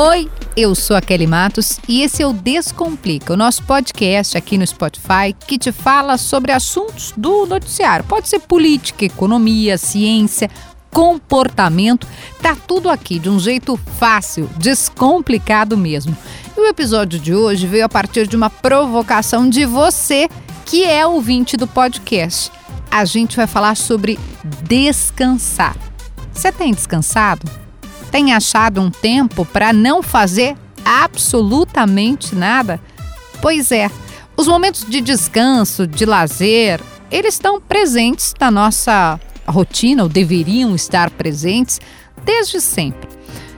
Oi, eu sou a Kelly Matos e esse é o Descomplica, o nosso podcast aqui no Spotify que te fala sobre assuntos do noticiário. Pode ser política, economia, ciência, comportamento, tá tudo aqui de um jeito fácil, descomplicado mesmo. E o episódio de hoje veio a partir de uma provocação de você, que é ouvinte do podcast. A gente vai falar sobre descansar. Você tem descansado? Tem achado um tempo para não fazer absolutamente nada? Pois é, os momentos de descanso, de lazer, eles estão presentes na nossa rotina, ou deveriam estar presentes desde sempre.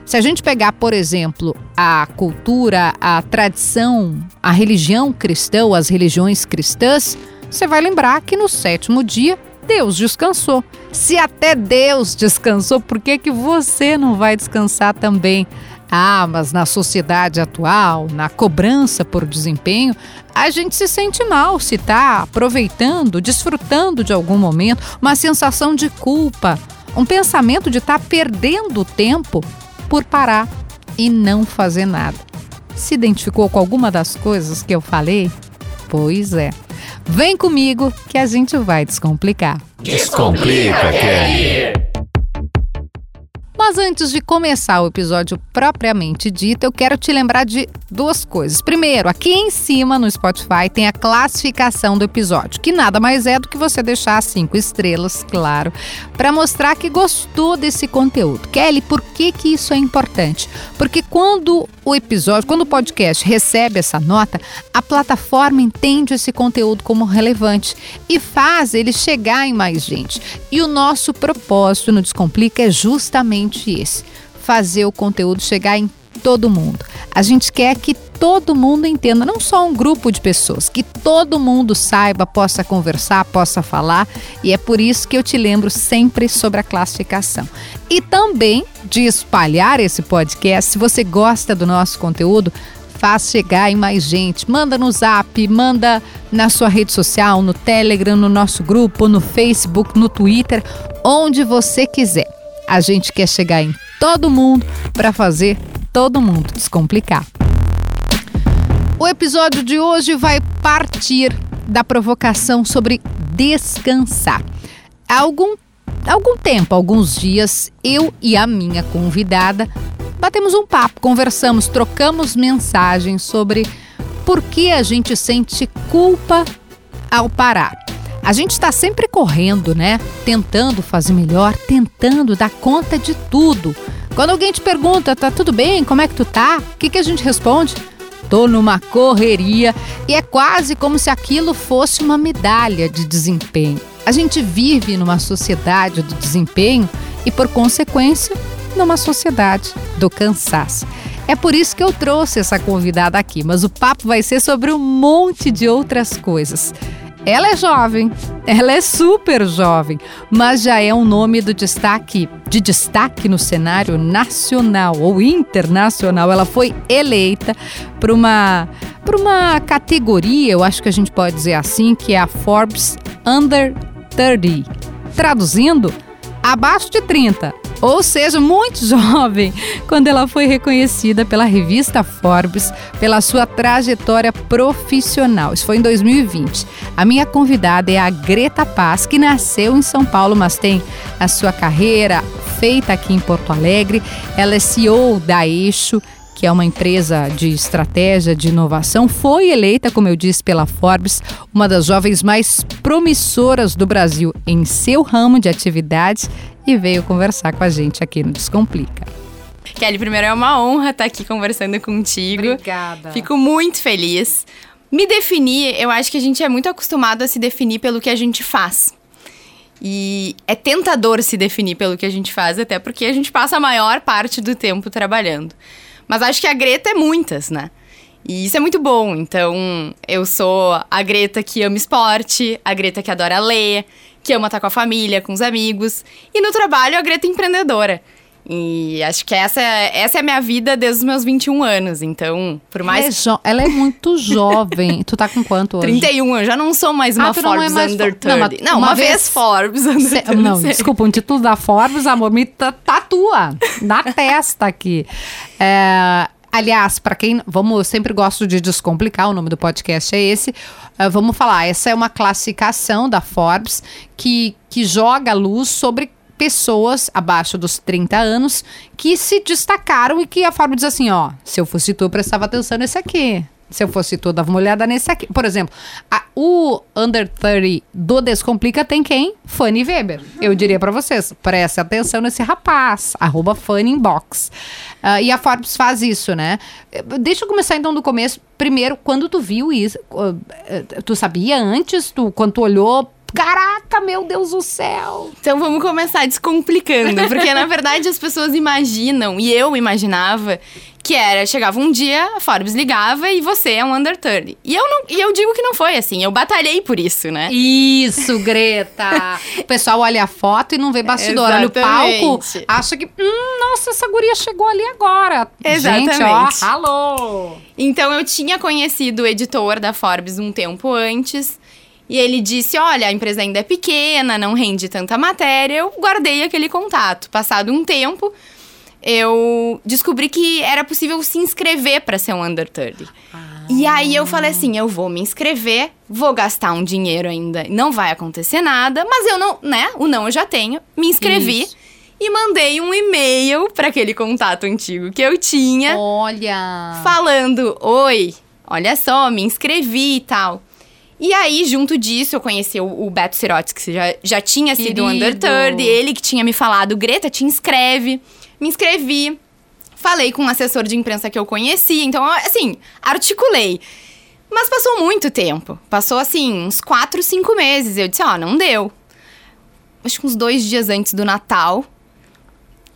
Se a gente pegar, por exemplo, a cultura, a tradição, a religião cristã, ou as religiões cristãs, você vai lembrar que no sétimo dia Deus descansou. Se até Deus descansou, por que, que você não vai descansar também? Ah, mas na sociedade atual, na cobrança por desempenho, a gente se sente mal se está aproveitando, desfrutando de algum momento, uma sensação de culpa, um pensamento de estar tá perdendo tempo por parar e não fazer nada. Se identificou com alguma das coisas que eu falei? Pois é. Vem comigo que a gente vai descomplicar. Descomplica, Kelly! Mas antes de começar o episódio propriamente dito, eu quero te lembrar de duas coisas. Primeiro, aqui em cima no Spotify tem a classificação do episódio, que nada mais é do que você deixar cinco estrelas, claro, para mostrar que gostou desse conteúdo. Kelly, por que, que isso é importante? Porque quando o episódio, quando o podcast recebe essa nota, a plataforma entende esse conteúdo como relevante e faz ele chegar em mais gente. E o nosso propósito no Descomplica é justamente esse: fazer o conteúdo chegar em todo mundo. A gente quer que todo mundo entenda, não só um grupo de pessoas, que todo mundo saiba, possa conversar, possa falar, e é por isso que eu te lembro sempre sobre a classificação. E também de espalhar esse podcast. Se você gosta do nosso conteúdo, faz chegar em mais gente. Manda no zap, manda na sua rede social, no Telegram, no nosso grupo, no Facebook, no Twitter, onde você quiser. A gente quer chegar em todo mundo para fazer todo mundo descomplicar. O episódio de hoje vai partir da provocação sobre descansar. Há algum, algum tempo, alguns dias, eu e a minha convidada batemos um papo, conversamos, trocamos mensagens sobre por que a gente sente culpa ao parar. A gente está sempre correndo, né? Tentando fazer melhor, tentando dar conta de tudo. Quando alguém te pergunta, tá tudo bem? Como é que tu tá? O que, que a gente responde? Tô numa correria e é quase como se aquilo fosse uma medalha de desempenho. A gente vive numa sociedade do desempenho e, por consequência, numa sociedade do cansaço. É por isso que eu trouxe essa convidada aqui, mas o papo vai ser sobre um monte de outras coisas. Ela é jovem, ela é super jovem, mas já é um nome do destaque, de destaque no cenário nacional ou internacional. Ela foi eleita para uma para uma categoria, eu acho que a gente pode dizer assim, que é a Forbes Under 30. Traduzindo, abaixo de 30 ou seja, muito jovem, quando ela foi reconhecida pela revista Forbes pela sua trajetória profissional. Isso foi em 2020. A minha convidada é a Greta Paz, que nasceu em São Paulo, mas tem a sua carreira feita aqui em Porto Alegre. Ela é CEO da Eixo, que é uma empresa de estratégia de inovação, foi eleita, como eu disse, pela Forbes, uma das jovens mais promissoras do Brasil em seu ramo de atividades e veio conversar com a gente aqui no Descomplica. Kelly, primeiro é uma honra estar aqui conversando contigo. Obrigada. Fico muito feliz. Me definir, eu acho que a gente é muito acostumado a se definir pelo que a gente faz. E é tentador se definir pelo que a gente faz, até porque a gente passa a maior parte do tempo trabalhando. Mas acho que a Greta é muitas, né? E isso é muito bom. Então, eu sou a Greta que ama esporte, a Greta que adora ler, que ama estar com a família, com os amigos. E no trabalho, a Greta é empreendedora. E acho que essa, essa é a minha vida desde os meus 21 anos. Então, por mais. Ela é, ela é muito jovem. tu tá com quanto hoje? 31, eu já não sou mais uma Ah, não é Forbes mais Under Fo- 30. Não, Não, mas uma, uma vez, vez- Forbes Under Cê- 30. não, desculpa, um título da Forbes, amor, me ta- tatua na testa aqui. É, aliás, para quem. Vamos, eu sempre gosto de descomplicar, o nome do podcast é esse. É, vamos falar, essa é uma classificação da Forbes que, que joga luz sobre pessoas abaixo dos 30 anos que se destacaram e que a Forbes diz assim, ó, se eu fosse tu, eu prestava atenção nesse aqui. Se eu fosse tu, dava uma olhada nesse aqui. Por exemplo, a- o Under 30 do Descomplica tem quem? Fanny Weber. Eu diria pra vocês, preste atenção nesse rapaz, arroba Fanny Inbox. Ah, e a Forbes faz isso, né? Deixa eu começar então do começo. Primeiro, quando tu viu isso, eh, tu sabia antes, tu, quando tu olhou, caraca, meu Deus do céu. Então vamos começar descomplicando, porque na verdade as pessoas imaginam, e eu imaginava, que era, chegava um dia, a Forbes ligava e você é um under 30. E eu, não, e eu digo que não foi assim, eu batalhei por isso, né? Isso, Greta! o pessoal olha a foto e não vê bastidor. Olha o palco, Exatamente. acha que, hum, nossa, essa guria chegou ali agora. Gente, ó, Exatamente. alô! Então eu tinha conhecido o editor da Forbes um tempo antes. E ele disse: Olha, a empresa ainda é pequena, não rende tanta matéria. Eu guardei aquele contato. Passado um tempo, eu descobri que era possível se inscrever para ser um Under 30. E aí eu falei assim: eu vou me inscrever, vou gastar um dinheiro ainda, não vai acontecer nada, mas eu não, né? O não eu já tenho. Me inscrevi Isso. e mandei um e-mail para aquele contato antigo que eu tinha Olha! falando: Oi, olha só, me inscrevi e tal. E aí, junto disso, eu conheci o, o Beto Sirotes, que já, já tinha sido um Under Querido. 30, ele que tinha me falado, Greta, te inscreve. Me inscrevi. Falei com um assessor de imprensa que eu conhecia, então, assim, articulei. Mas passou muito tempo. Passou, assim, uns quatro, cinco meses. Eu disse, ó, não deu. Acho que uns dois dias antes do Natal,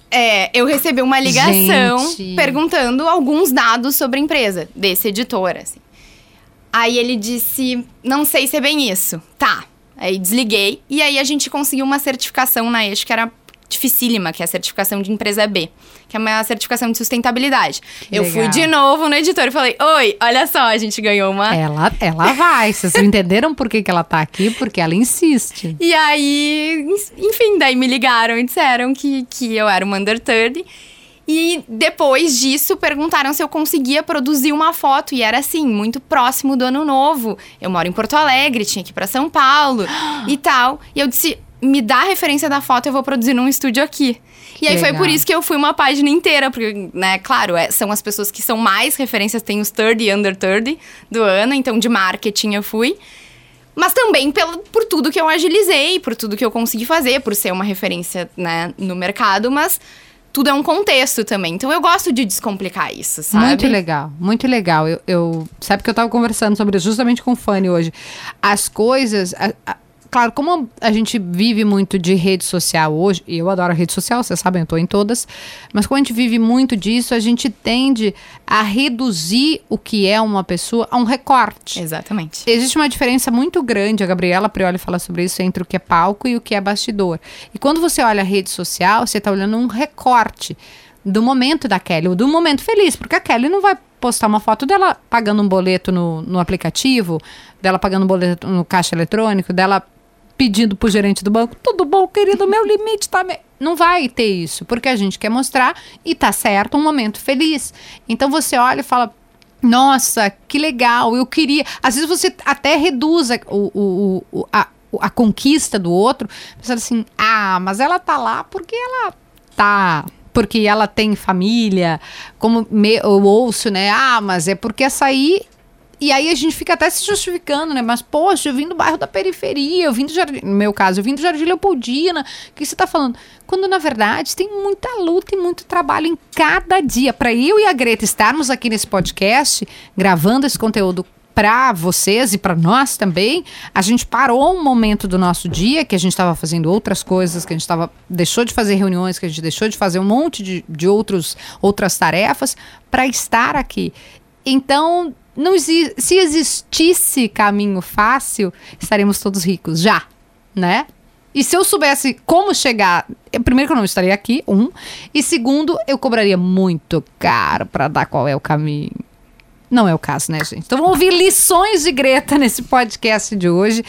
é, eu recebi uma ligação Gente. perguntando alguns dados sobre a empresa, desse editor, assim. Aí ele disse, não sei se é bem isso. Tá. Aí desliguei. E aí a gente conseguiu uma certificação na Eixo que era dificílima, que é a certificação de empresa B. Que é uma certificação de sustentabilidade. Que eu legal. fui de novo no editor e falei, oi, olha só, a gente ganhou uma... Ela, ela vai. Vocês entenderam por que, que ela tá aqui? Porque ela insiste. E aí, enfim, daí me ligaram e disseram que, que eu era uma under 30. E depois disso, perguntaram se eu conseguia produzir uma foto. E era assim, muito próximo do ano novo. Eu moro em Porto Alegre, tinha que ir pra São Paulo e tal. E eu disse: me dá a referência da foto, eu vou produzir num estúdio aqui. E aí foi Legal. por isso que eu fui uma página inteira, porque, né, claro, é- são as pessoas que são mais referências, tem os 30 e under 30 do ano, então de marketing eu fui. Mas também pelo, por tudo que eu agilizei, por tudo que eu consegui fazer, por ser uma referência né, no mercado, mas tudo é um contexto também. Então eu gosto de descomplicar isso, sabe? Muito legal, muito legal. Eu, eu- sabe que eu tava conversando sobre justamente com o Fanny hoje. As coisas. a- a- claro, como a gente vive muito de rede social hoje, e eu adoro a rede social, vocês sabem, eu tô em todas, mas como a gente vive muito disso, a gente tende a reduzir o que é uma pessoa a um recorte. Exatamente. Existe uma diferença muito grande, a Gabriela Prioli fala sobre isso, entre o que é palco e o que é bastidor. E quando você olha a rede social, você está olhando um recorte do momento da Kelly, ou do momento feliz, porque a Kelly não vai postar uma foto dela pagando um boleto no, no aplicativo, dela pagando um boleto no caixa eletrônico, dela pedindo pro gerente do banco, tudo bom, querido, meu limite tá... me-" Não vai ter isso, porque a gente quer mostrar, e tá certo, um momento feliz. Então você olha e fala, nossa, que legal, eu queria. Às vezes você até reduz a, o, o, a, a conquista do outro, pensando assim, ah, mas ela tá lá porque ela tá. Porque ela tem família, como me, eu ouço, né? Ah, mas é porque essa aí. E aí a gente fica até se justificando, né? Mas, poxa, eu vim do bairro da periferia, eu vim do Jardim. No meu caso, eu vim do Jardim Leopoldina. O que você tá falando? Quando, na verdade, tem muita luta e muito trabalho em cada dia. Para eu e a Greta estarmos aqui nesse podcast, gravando esse conteúdo para vocês e para nós também, a gente parou um momento do nosso dia que a gente estava fazendo outras coisas, que a gente tava, deixou de fazer reuniões, que a gente deixou de fazer um monte de, de outros, outras tarefas para estar aqui. Então, não se existisse caminho fácil, estaremos todos ricos já, né? E se eu soubesse como chegar, eh, primeiro que eu não estaria aqui, um, e segundo, eu cobraria muito caro para dar qual é o caminho. Não é o caso, né, gente? Então vamos ouvir lições de Greta nesse podcast de hoje.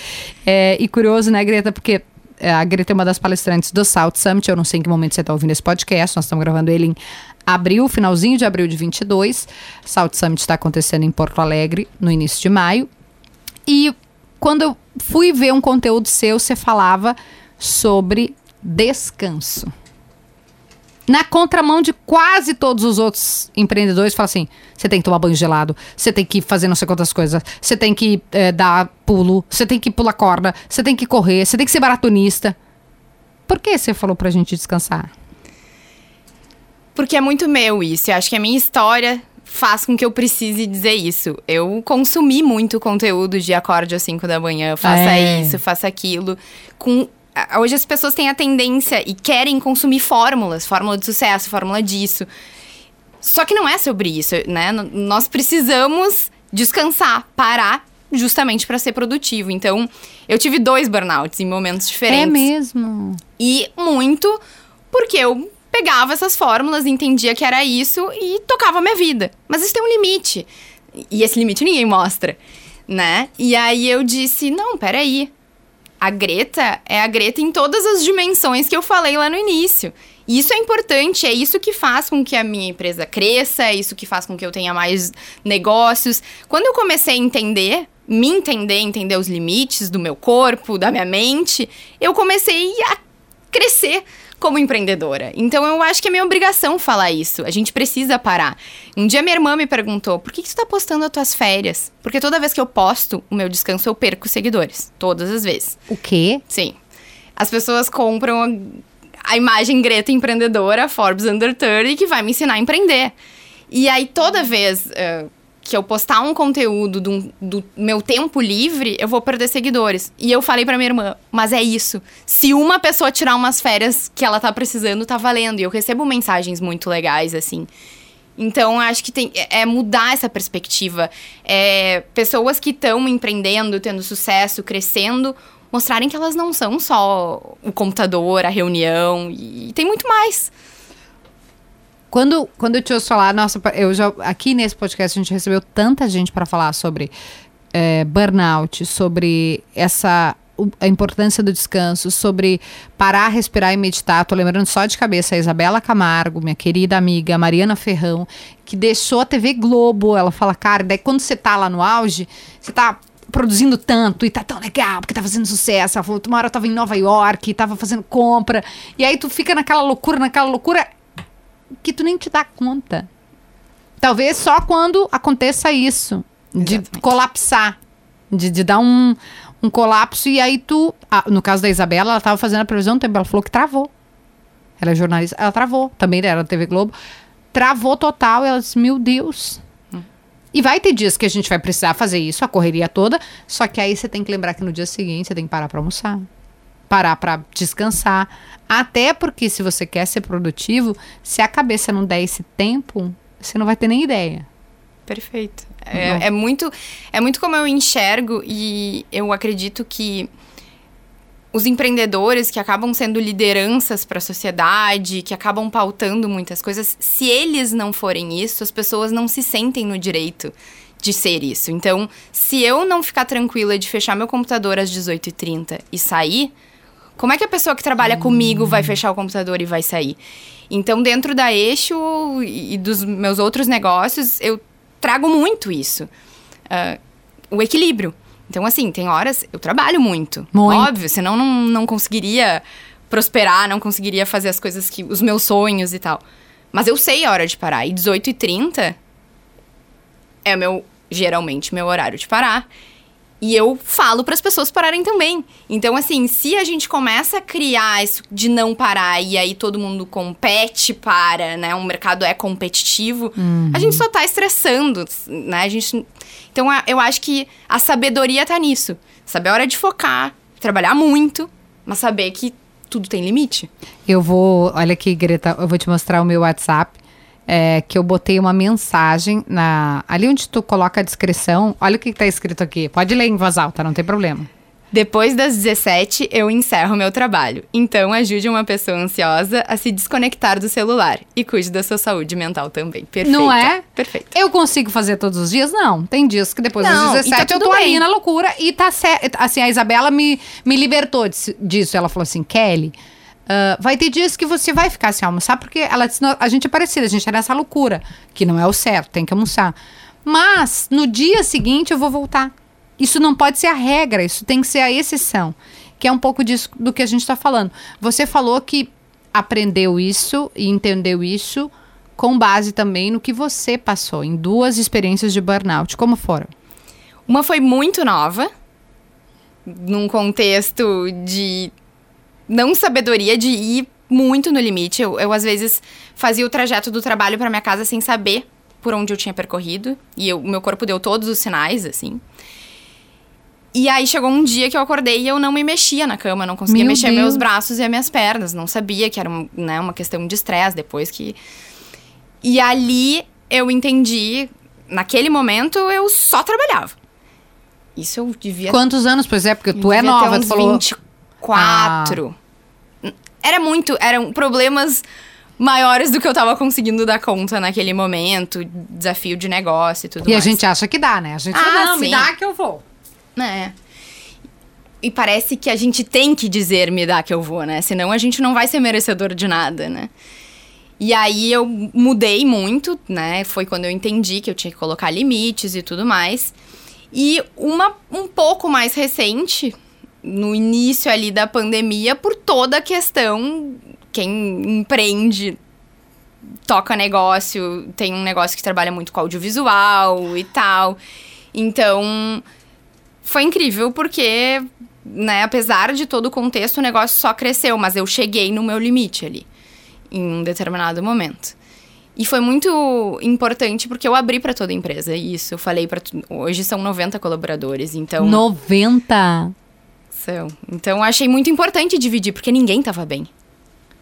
É, e curioso, né, Greta, porque é, a Greta é uma das palestrantes do South Summit. Eu não sei em que momento você está ouvindo esse podcast. Nós estamos gravando ele em abril, finalzinho de abril de 22. South Summit está acontecendo em Porto Alegre no início de maio. E quando eu fui ver um conteúdo seu, você falava sobre descanso na contramão de quase todos os outros empreendedores, fala assim: você tem que tomar banho gelado, você tem que fazer não sei quantas coisas, você tem que é, dar pulo, você tem que pular corda, você tem que correr, você tem que ser maratonista. Por que você falou pra gente descansar? Porque é muito meu isso. Eu acho que a minha história faz com que eu precise dizer isso. Eu consumi muito conteúdo de acorde às 5 da manhã, faça é. isso, faça aquilo, com hoje as pessoas têm a tendência e querem consumir fórmulas, fórmula de sucesso, fórmula disso. Só que não é sobre isso, né? Nós precisamos descansar, parar justamente para ser produtivo. Então, eu tive dois burnouts em momentos diferentes. É mesmo. E muito porque eu pegava essas fórmulas, entendia que era isso e tocava a minha vida. Mas isso tem um limite. E esse limite ninguém mostra, né? E aí eu disse: "Não, peraí a Greta é a Greta em todas as dimensões que eu falei lá no início. E isso é importante, é isso que faz com que a minha empresa cresça, é isso que faz com que eu tenha mais negócios. Quando eu comecei a entender, me entender, entender os limites do meu corpo, da minha mente, eu comecei a crescer como empreendedora. Então eu acho que é minha obrigação falar isso. A gente precisa parar. Um dia minha irmã me perguntou: por que, que tu tá postando as tuas férias? Porque toda vez que eu posto o meu descanso, eu perco seguidores. Todas as vezes. O quê? Sim. As pessoas compram a, a imagem Greta empreendedora, Forbes Under 30, que vai me ensinar a empreender. E aí, toda vez uh, que eu postar um conteúdo do, do, meu tempo livre, eu vou perder seguidores. E eu falei pra minha irmã, mas é isso. Se uma pessoa tirar umas férias que ela tá precisando, tá valendo. E eu recebo mensagens muito legais, assim. Então, acho que tem, é, é mudar essa perspectiva. É, pessoas que estão empreendendo, tendo sucesso, crescendo, mostrarem que elas não são só o computador, a reunião, e tem muito mais. Quando, quando eu te ouço falar, nossa, eu já aqui nesse podcast a gente recebeu tanta gente para falar sobre é, burnout, sobre essa a importância do descanso, sobre parar, respirar e meditar. Tô lembrando só de cabeça a Isabela Camargo, minha querida amiga, Mariana Ferrão, que deixou a TV Globo. Ela fala, cara, daí quando você tá lá no auge, você tá produzindo tanto e tá tão legal, porque tá fazendo sucesso. Ela falou, uma hora eu tava em Nova York, tava fazendo compra. E aí tu fica naquela loucura, naquela loucura que tu nem te dá conta. Talvez só quando aconteça isso, de Exatamente. colapsar, de, de dar um, um colapso e aí tu, ah, no caso da Isabela, ela estava fazendo a previsão do tempo, ela falou que travou. Ela é jornalista, ela travou, também era da TV Globo. Travou total, e ela disse, meu Deus. Hum. E vai ter dias que a gente vai precisar fazer isso, a correria toda, só que aí você tem que lembrar que no dia seguinte você tem que parar para almoçar parar para descansar. Até porque se você quer ser produtivo, se a cabeça não der esse tempo, você não vai ter nem ideia. Perfeito. É, é, muito, é muito como eu enxergo e eu acredito que os empreendedores que acabam sendo lideranças para a sociedade, que acabam pautando muitas coisas, se eles não forem isso, as pessoas não se sentem no direito de ser isso. Então, se eu não ficar tranquila de fechar meu computador às 18h30 e sair, como é que a pessoa que trabalha comigo vai fechar o computador e vai sair? Então, dentro da Eixo e dos meus outros negócios, eu trago muito isso. Uh, o equilíbrio. Então, assim, tem horas eu trabalho muito. muito. Óbvio, senão não, não conseguiria prosperar, não conseguiria fazer as coisas que. os meus sonhos e tal. Mas eu sei a hora de parar. E 18h30 é meu, geralmente, meu horário de parar. E eu falo para as pessoas pararem também. Então, assim, se a gente começa a criar isso de não parar e aí todo mundo compete para, né? O mercado é competitivo, uhum. a gente só tá estressando, né? A gente. Então, eu acho que a sabedoria tá nisso. Saber a hora de focar, trabalhar muito, mas saber que tudo tem limite. Eu vou. Olha aqui, Greta, eu vou te mostrar o meu WhatsApp é, que eu botei uma mensagem na ali onde tu coloca a descrição. Olha o que está escrito aqui. Pode ler em voz alta, não tem problema. Depois das 17, eu encerro meu trabalho. Então, ajude uma pessoa ansiosa a se desconectar do celular e cuide da sua saúde mental também. Perfeito. Não é? Perfeito. Eu consigo fazer todos os dias? Não. Tem dias que depois Não, tá 17 eu tô ali bem. na loucura e tá certo. Assim, a Isabela me, me libertou disso. Ela falou assim, Kelly. Ah, vai ter dias que você vai ficar sem almoçar, porque ela disse, "Não, a gente é parecida, a gente é nessa loucura, que não é o certo, tem que almoçar. Mas no dia seguinte eu vou voltar. Isso não pode ser a regra, isso tem que ser a exceção. Que é um pouco disso do que a gente está falando. Você falou que aprendeu isso e entendeu isso com base também no que você passou em duas experiências de burnout. Como foram? Uma foi muito nova, num contexto de não sabedoria de ir muito no limite. Eu, eu às vezes, fazia o trajeto do trabalho para minha casa sem saber por onde eu tinha percorrido. E o meu corpo deu todos os sinais, assim. E aí chegou um dia que eu acordei e eu não me mexia na cama, não conseguia meu mexer Deus. meus braços e as minhas pernas. Não sabia que era um, né, uma questão de estresse depois que. E ali eu entendi. Naquele momento eu só trabalhava. Isso eu devia. Quantos anos, pois é? Porque tu é nova, ter uns tu falou. 20, Quatro. Ah. Era muito. Eram problemas maiores do que eu tava conseguindo dar conta naquele momento, desafio de negócio e tudo e mais. E a gente acha que dá, né? A gente ah, fala, não, sim. me dá que eu vou. É. E parece que a gente tem que dizer me dá que eu vou, né? Senão a gente não vai ser merecedor de nada, né? E aí eu mudei muito, né? Foi quando eu entendi que eu tinha que colocar limites e tudo mais. E uma um pouco mais recente, no início ali da pandemia, por toda a questão, quem empreende toca negócio, tem um negócio que trabalha muito com audiovisual e tal. Então, foi incrível porque, né, apesar de todo o contexto, o negócio só cresceu, mas eu cheguei no meu limite ali, em um determinado momento. E foi muito importante porque eu abri para toda a empresa isso. Eu falei para hoje são 90 colaboradores, então 90. São. Então achei muito importante dividir porque ninguém tava bem.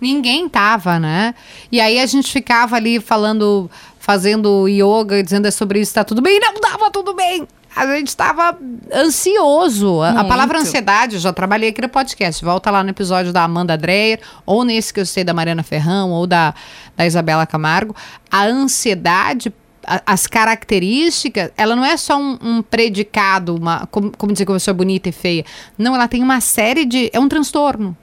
Ninguém tava, né? E aí a gente ficava ali falando, fazendo yoga, dizendo é sobre isso, tá tudo bem. E não tava tudo bem. A gente tava ansioso. A, a palavra ansiedade, eu já trabalhei aqui no podcast. Volta lá no episódio da Amanda Dreyer, ou nesse que eu sei da Mariana Ferrão, ou da, da Isabela Camargo. A ansiedade as características, ela não é só um, um predicado, uma, como, como dizer que a pessoa é bonita e feia. Não, ela tem uma série de. É um transtorno.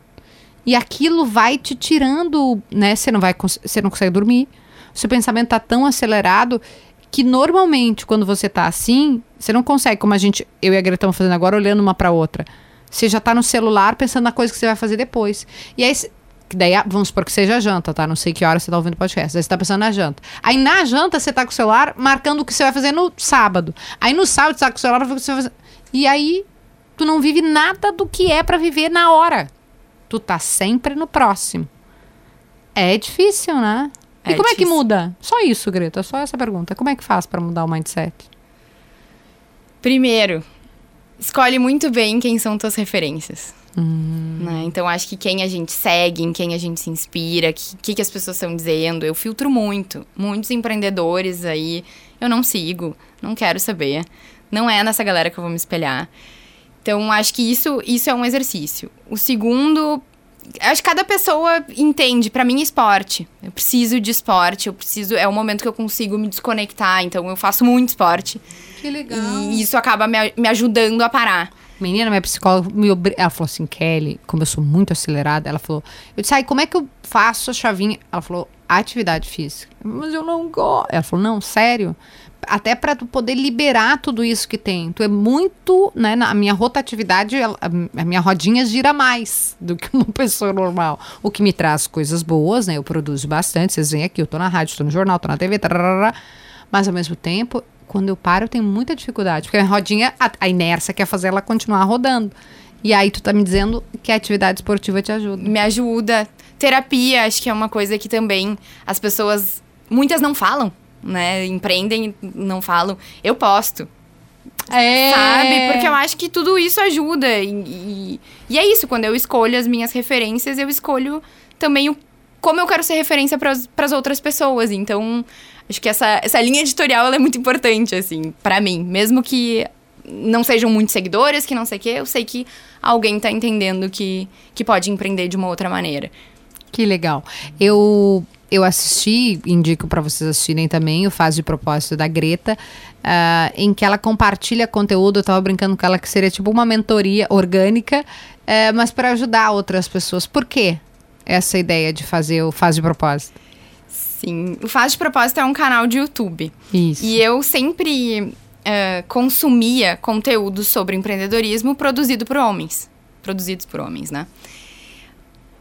E aquilo vai te tirando, né? Você não vai, você não consegue dormir. Seu pensamento tá tão acelerado que normalmente quando você tá assim, você não consegue, como a gente, eu e a Greta estamos fazendo agora, olhando uma para outra. Você já tá no celular pensando na coisa que você vai fazer depois. E aí, que daí, vamos supor que seja janta, tá? Não sei que hora você tá ouvindo o podcast. Aí você tá pensando na janta. Aí na janta você tá com o celular marcando o que você vai fazer no sábado. Aí no sábado você tá com o celular pra ver o que você vai fazer. E aí tu não vive nada do que é pra viver na hora. Tu tá sempre no próximo. É difícil, né? E É como é que difícil. muda? Só isso, Greta, só essa pergunta. Como é que faz pra mudar o mindset? Primeiro, escolhe muito bem quem são tuas referências. Né? Então, acho que quem a gente segue, em quem a gente se inspira, o que, que, que as pessoas estão dizendo. Eu filtro muito. Muitos empreendedores aí eu não sigo, não quero saber. Não é nessa galera que eu vou me espelhar. Então, acho que isso, isso é um exercício. O segundo, acho que cada pessoa entende. Pra mim, é esporte. Eu preciso de esporte, eu preciso. É o momento que eu consigo me desconectar. Então, eu faço muito esporte. Que legal. E isso acaba me, me ajudando a parar. Menina, minha psicóloga me obri... Ela falou assim, Kelly, como eu sou muito acelerada, ela falou. Eu disse, ai, como é que eu faço a chavinha? Ela falou, atividade física. Mas eu não gosto. Ela falou, não, sério. Até pra tu poder liberar tudo isso que tem. Tu é muito, né? Na a minha rotatividade, a minha rodinha gira mais do que uma pessoa normal. O que me traz coisas boas, né? Eu produzo bastante. Vocês veem aqui, eu tô na rádio, tô no jornal, tô na TV, tararara. mas ao mesmo tempo, quando eu paro, eu tenho muita dificuldade. Porque a rodinha, a, a inércia quer fazer ela continuar rodando. E aí tu tá me dizendo que a atividade esportiva te ajuda. me ajuda. Terapia, acho que é uma coisa que também as pessoas. Muitas não falam, né? Empreendem, não falam. Eu posto, É. sabe? Porque eu acho que tudo isso ajuda. E, e, e é isso, quando eu escolho as minhas referências, eu escolho também o, como eu quero ser referência para as outras pessoas. Então, acho que essa, essa linha editorial é muito importante, assim, para mim. Mesmo que não sejam muitos seguidores, que não sei o quê. Eu sei que alguém tá entendendo que, que pode empreender de uma outra maneira. Que legal. Eu eu assisti, indico para vocês assistirem também, o Faz de Propósito da Greta, uh, em que ela compartilha conteúdo. Eu tava brincando com ela que seria tipo uma mentoria orgânica, uh, mas para ajudar outras pessoas. Por quê essa ideia de fazer o Faz de Propósito? Sim, o Faz de Propósito é um canal de YouTube. Isso. E eu sempre uh, consumia conteúdo sobre empreendedorismo produzido por homens. Produzidos por homens, né?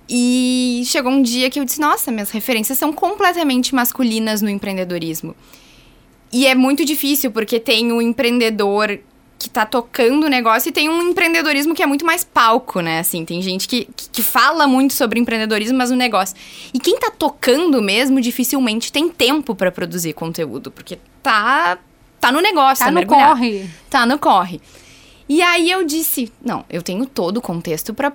E chegou um dia que eu disse: Nossa, minhas referências são completamente masculinas no empreendedorismo. E é muito difícil, porque tem o empreendedor que tá tocando o negócio e tem um empreendedorismo que é muito mais palco, né? Assim, tem gente que, que fala muito sobre empreendedorismo, mas o negócio. E quem tá tocando mesmo dificilmente tem tempo para produzir conteúdo, porque tá tá no negócio, tá, tá no corre. Tá no corre. E aí eu disse, não, eu tenho todo o contexto para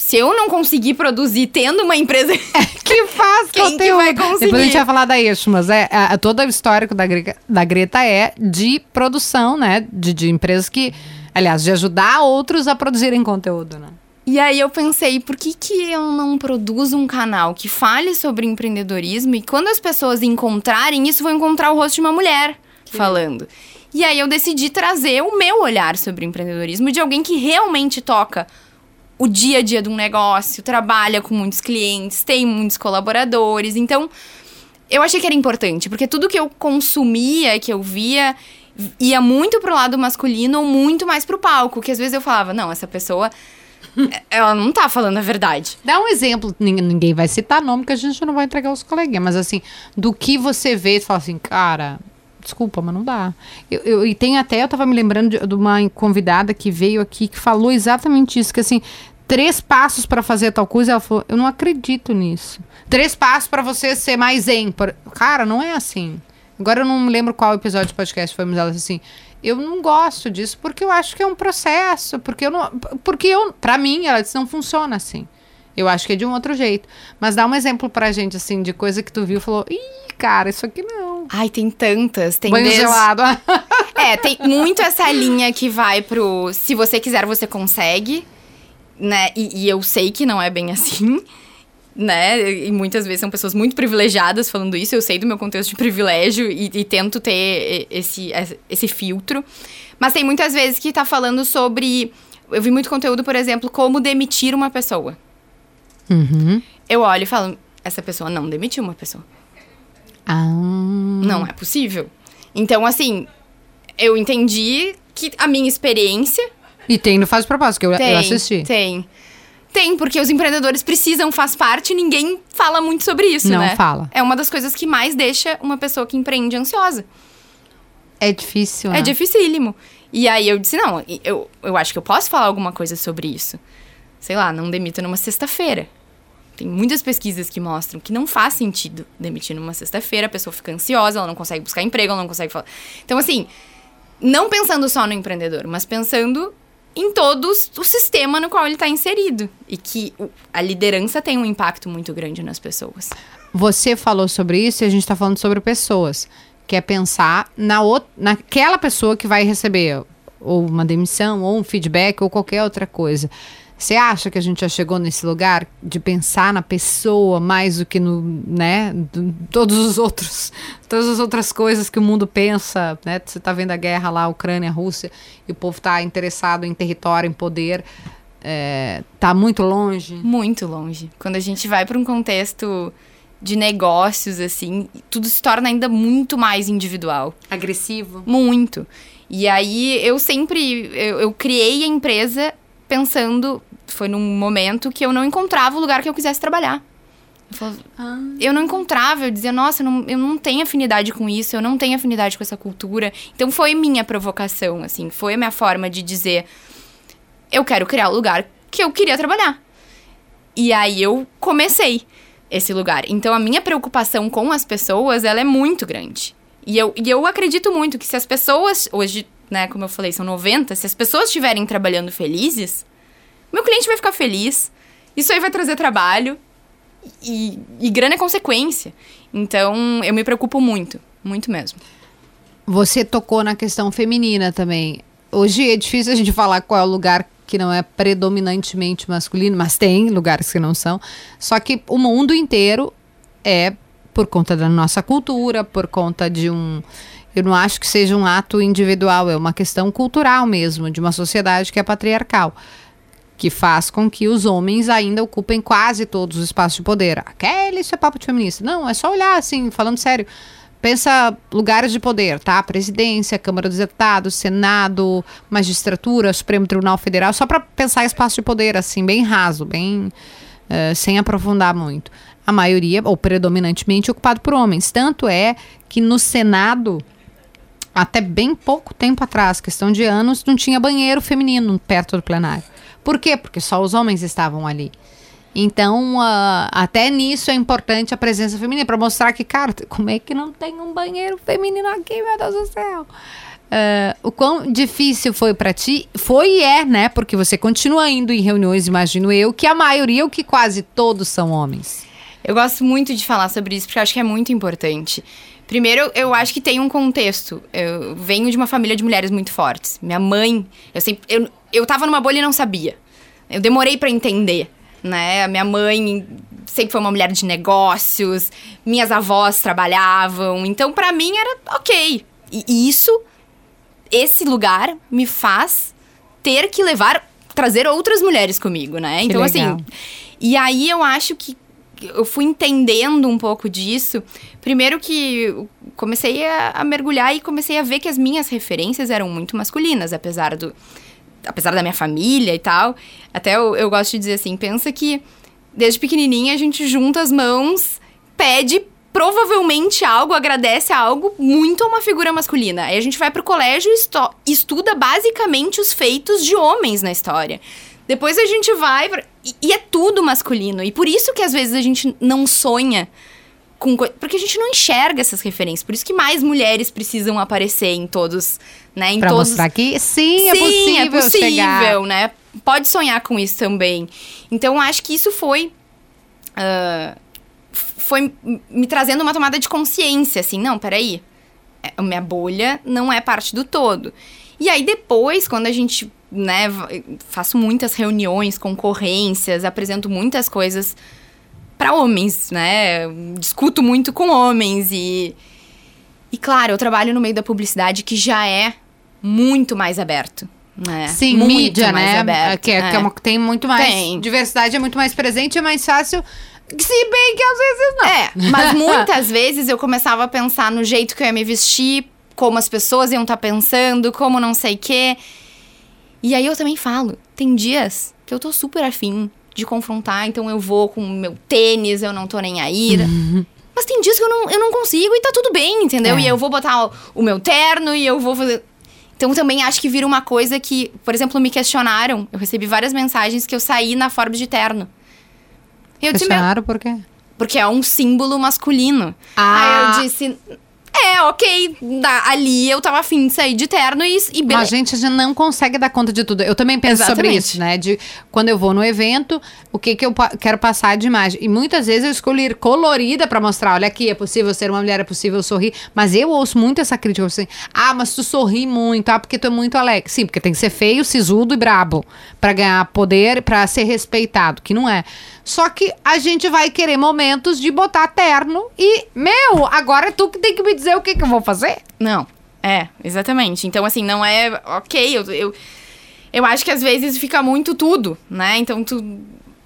se eu não conseguir produzir tendo uma empresa que faz Quem conteúdo. que vai conseguir? Depois a gente vai falar da Eixo, mas é, a, todo o histórico da, da Greta é de produção, né? De, de empresas que, aliás, de ajudar outros a produzirem conteúdo, né? E aí eu pensei, por que, que eu não produzo um canal que fale sobre empreendedorismo e quando as pessoas encontrarem isso, vão encontrar o rosto de uma mulher falando. E aí eu decidi trazer o meu olhar sobre empreendedorismo de alguém que realmente toca o dia a dia de um negócio, trabalha com muitos clientes, tem muitos colaboradores. Então, eu achei que era importante, porque tudo que eu consumia, que eu via, ia muito pro lado masculino ou muito mais pro palco. Que às vezes eu falava, não, essa pessoa. ela não tá falando a verdade. Dá um exemplo, nin- ninguém vai citar nome, que a gente não vai entregar os coleguinhas, mas assim, do que você vê e fala assim, cara, desculpa, mas não dá. Eu, eu- e tem até, eu tava me lembrando de, de uma convidada que veio aqui que falou exatamente isso, que assim, três passos pra fazer tal coisa, ela falou, eu não acredito nisso. Três passos pra você ser mais. Por- Cara, não é assim. Agora eu não lembro qual episódio de podcast foi, mas ela disse assim, eu não gosto disso porque eu acho que é um processo, porque eu não, porque eu, para mim, ela disse não funciona assim. Eu acho que é de um outro jeito. Mas dá um exemplo pra gente assim de coisa que tu viu e falou: "Ih, cara, isso aqui não". Ai, tem tantas. Tem Banho desde- gelado. É, tem muito essa linha que vai pro se você quiser, você consegue, né? E, e eu sei que não é bem assim, né? E muitas vezes são pessoas muito privilegiadas falando isso. Eu sei do meu contexto de privilégio e, e tento ter esse, esse filtro. Mas tem muitas vezes que tá falando sobre. Eu vi muito conteúdo, por exemplo, como demitir uma pessoa. Uhum. Eu olho e falo, essa pessoa não demitiu uma pessoa. Ah. Não é possível. Então, assim, eu entendi que a minha experiência E tem no Faz Propósito, que eu, tem, eu assisti. Tem. Tem, porque os empreendedores precisam, faz parte, e ninguém fala muito sobre isso, Não né? fala. É uma das coisas que mais deixa uma pessoa que empreende ansiosa. É difícil, né? É dificílimo. E aí eu disse, não, eu, eu acho que eu posso falar alguma coisa sobre isso. Sei lá, não demita numa sexta-feira. Tem muitas pesquisas que mostram que não faz sentido demitir numa sexta-feira, a pessoa fica ansiosa, ela não consegue buscar emprego, ela não consegue falar. Então, assim, não pensando só no empreendedor, mas pensando em todo os- o sistema no qual ele está inserido. E que a liderança tem um impacto muito grande nas pessoas. Você falou sobre isso e a gente tá falando sobre pessoas. Que é pensar na outra, naquela pessoa que vai receber ou uma demissão, ou um feedback, ou qualquer outra coisa. Você acha que a gente já chegou nesse lugar de pensar na pessoa mais do que no, né, do- todos os outros, todas as outras coisas que o mundo pensa, né? Você tá vendo a guerra lá, Ucrânia, Rússia, e o povo tá interessado em território, em poder, é, tá muito longe. Muito longe. Quando a gente vai para um contexto de negócios, assim, tudo se torna ainda muito mais individual. Agressivo. Muito. E aí eu sempre. Eu, eu criei a empresa pensando. Foi num momento que eu não encontrava o lugar que eu quisesse trabalhar. Eu, falava- eu não encontrava, eu dizia, nossa, eu não, eu não tenho afinidade com isso, eu não tenho afinidade com essa cultura. Então foi minha provocação, assim, foi a minha forma de dizer: eu quero criar o lugar que eu queria trabalhar. E aí eu comecei esse lugar. Então a minha preocupação com as pessoas, ela é muito grande. E eu, e eu acredito muito que se as pessoas, hoje, né, como eu falei, são 90, se as pessoas estiverem trabalhando felizes, meu cliente vai ficar feliz, isso aí vai trazer trabalho e, e grana é consequência. Então eu me preocupo muito, muito mesmo. Você tocou na questão feminina também. hoje é difícil a gente falar qual é o lugar que não é predominantemente masculino, mas tem lugares que não são. Só que o mundo inteiro é por conta da nossa cultura, por conta de um. Eu não acho que seja um ato individual, é uma questão cultural mesmo, de uma sociedade que é patriarcal, que faz com que os homens ainda ocupem quase todos os espaços de poder. Aquele isso é papo de feminista. Não, é só olhar assim, falando sério. Pensa lugares de poder, tá? Presidência, Câmara dos Deputados, Senado, magistratura, Supremo Tribunal Federal, só para pensar espaço de poder, assim, bem raso, bem uh, sem aprofundar muito. A maioria, ou predominantemente, ocupado por homens. Tanto é que no Senado, até bem pouco tempo atrás, questão de anos, não tinha banheiro feminino perto do plenário. Por quê? Porque só os homens estavam ali. Então, uh, até nisso é importante a presença feminina, para mostrar que, cara, como é que não tem um banheiro feminino aqui, meu Deus do céu? Uh, o quão difícil foi para ti? Foi e é, né? Porque você continua indo em reuniões, imagino eu, que a maioria, ou que quase todos são homens. Eu gosto muito de falar sobre isso, porque eu acho que é muito importante. Primeiro, eu acho que tem um contexto. Eu venho de uma família de mulheres muito fortes. Minha mãe, eu sempre. Eu, eu tava numa bolha e não sabia. Eu demorei para entender né? A minha mãe sempre foi uma mulher de negócios, minhas avós trabalhavam, então para mim era ok. E isso, esse lugar me faz ter que levar, trazer outras mulheres comigo, né? Que então legal. assim, e aí eu acho que eu fui entendendo um pouco disso. Primeiro que comecei a, a mergulhar e comecei a ver que as minhas referências eram muito masculinas, apesar do apesar da minha família e tal, até eu, eu gosto de dizer assim, pensa que desde pequenininha a gente junta as mãos, pede provavelmente algo, agradece algo muito a uma figura masculina. Aí a gente vai pro colégio e estuda basicamente os feitos de homens na história. Depois a gente vai pra... e, e é tudo masculino. E por isso que às vezes a gente não sonha com porque a gente não enxerga essas referências. Por isso que mais mulheres precisam aparecer em todos, né? Em pra todos... mostrar que sim, é sim, possível, é possível, chegar. né? Pode sonhar com isso também. Então acho que isso foi uh, foi me trazendo uma tomada de consciência, assim, não, peraí, é, a minha bolha não é parte do todo. E aí depois, quando a gente, né, faço muitas reuniões, concorrências, apresento muitas coisas para homens, né? Discuto muito com homens e e claro, eu trabalho no meio da publicidade que já é muito mais aberto. Né? Sim, muito mídia, mais né? Aberto, que, é, que é uma, tem muito mais. Tem. Diversidade é muito mais presente, é mais fácil. Se bem que às vezes não. É, mas muitas vezes eu começava a pensar no jeito que eu ia me vestir, como as pessoas iam estar pensando, como não sei o quê. E aí eu também falo, tem dias que eu tô super afim de confrontar, então eu vou com o meu tênis, eu não tô nem aí. Uhum. Mas tem dias que eu não, eu não consigo e tá tudo bem, entendeu? É. E eu vou botar o, o meu terno e eu vou fazer. Então também acho que vira uma coisa que, por exemplo, me questionaram. Eu recebi várias mensagens que eu saí na Forbes de terno. Eu disse, meu, Questionaram por quê? porque é um símbolo masculino. Ah. Aí eu disse, é, ok, da- ali eu tava afim de sair de terno e, e A beleza. gente já não consegue dar conta de tudo. Eu também penso sobre Exatamente. isso, né? De quando eu vou no evento, o que, que eu pa- quero passar de imagem. E muitas vezes eu escolho ir colorida pra mostrar: olha aqui, é possível ser uma mulher, é possível sorrir. Mas eu ouço muito essa crítica assim: ah, mas tu sorri muito, ah, porque tu é muito alegre. Sim, porque tem que ser feio, sisudo e brabo pra ganhar poder, pra ser respeitado, que não é. Só que a gente vai querer momentos de botar terno e, meu, agora é tu que tem que me dizer o que, que eu vou fazer. Não, é, exatamente. Então, assim, não é ok. Eu, eu, eu acho que às vezes fica muito tudo, né? Então, tu.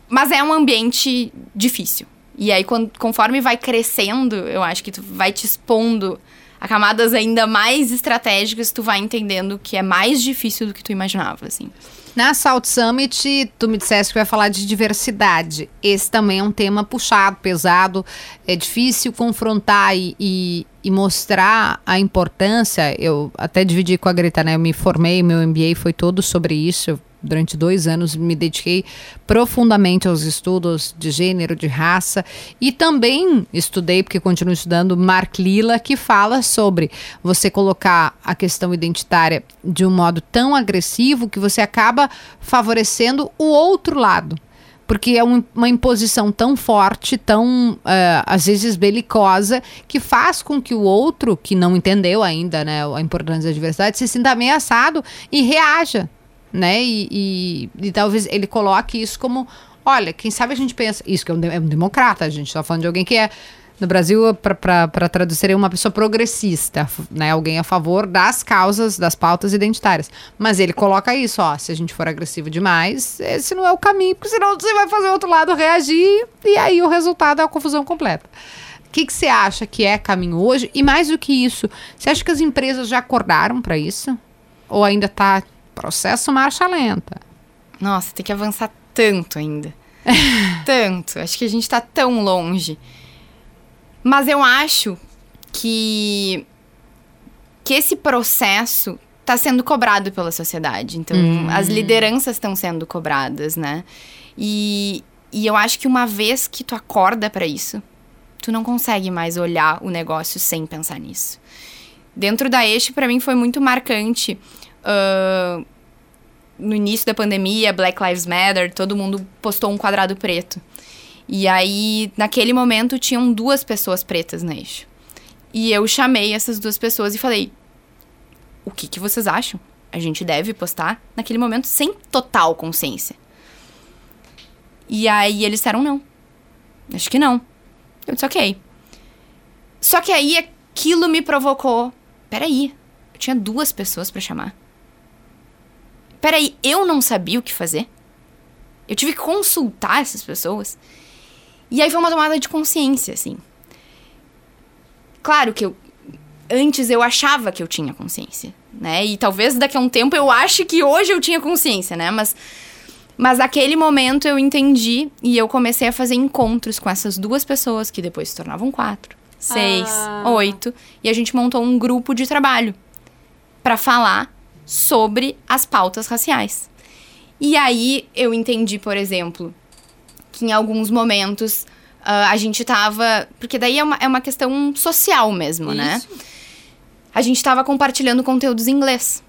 Mas é um ambiente difícil. E aí, quando, conforme vai crescendo, eu acho que tu vai te expondo a camadas ainda mais estratégicas, tu vai entendendo que é mais difícil do que tu imaginava, assim. Na Salt Summit, tu me disseste que vai falar de diversidade. Esse também é um tema puxado, pesado. É difícil confrontar e, e, e mostrar a importância. Eu até dividi com a Greta, né? Eu me formei, meu MBA foi todo sobre isso. Eu, durante dois anos me dediquei profundamente aos estudos de gênero, de raça. E também estudei, porque continuo estudando, Mark Lilla, que fala sobre você colocar a questão identitária de um modo tão agressivo que você acaba favorecendo o outro lado. porque é um, uma imposição tão forte, tão uh, às vezes belicosa, que faz com que o outro, que não entendeu ainda né, a importância da diversidade, se sinta ameaçado e reaja. Né? E, e, e talvez ele coloque isso como: olha, quem sabe a gente pensa. Isso que é um, é um democrata, a gente está falando de alguém que é no Brasil, para traduzir, seria uma pessoa progressista, né? Alguém a favor das causas, das pautas identitárias. Mas ele coloca isso, ó, se a gente for agressivo demais, esse não é o caminho, porque senão você vai fazer o outro lado reagir e aí o resultado é a confusão completa. O que, que você acha que é caminho hoje? E mais do que isso, você acha que as empresas já acordaram para isso? Ou ainda está processo marcha lenta? Nossa, tem que avançar tanto ainda. tanto. Acho que a gente está tão longe. Mas eu acho que que esse processo está sendo cobrado pela sociedade. Então, hum. as lideranças estão sendo cobradas, né? E, e eu acho que uma vez que tu acorda para isso, tu não consegue mais olhar o negócio sem pensar nisso. Dentro da Eixo, para mim, foi muito marcante. Uh, no início da pandemia, Black Lives Matter, todo mundo postou um quadrado preto. E aí, naquele momento, tinham duas pessoas pretas na eixo. E eu chamei essas duas pessoas e falei: o que, que vocês acham? A gente deve postar naquele momento sem total consciência. E aí eles disseram não. Acho que não. Eu disse ok. Só que aí aquilo me provocou. Peraí, eu tinha duas pessoas para chamar. Peraí, eu não sabia o que fazer? Eu tive que consultar essas pessoas. E aí foi uma tomada de consciência, assim. Claro que eu. Antes eu achava que eu tinha consciência, né? E talvez daqui a um tempo eu ache que hoje eu tinha consciência, né? Mas. Mas naquele momento eu entendi e eu comecei a fazer encontros com essas duas pessoas, que depois se tornavam quatro, seis, ah. oito. E a gente montou um grupo de trabalho para falar sobre as pautas raciais. E aí eu entendi, por exemplo, que em alguns momentos uh, a gente tava. Porque daí é uma, é uma questão social mesmo, né? Isso. né? A gente tava compartilhando conteúdos em inglês.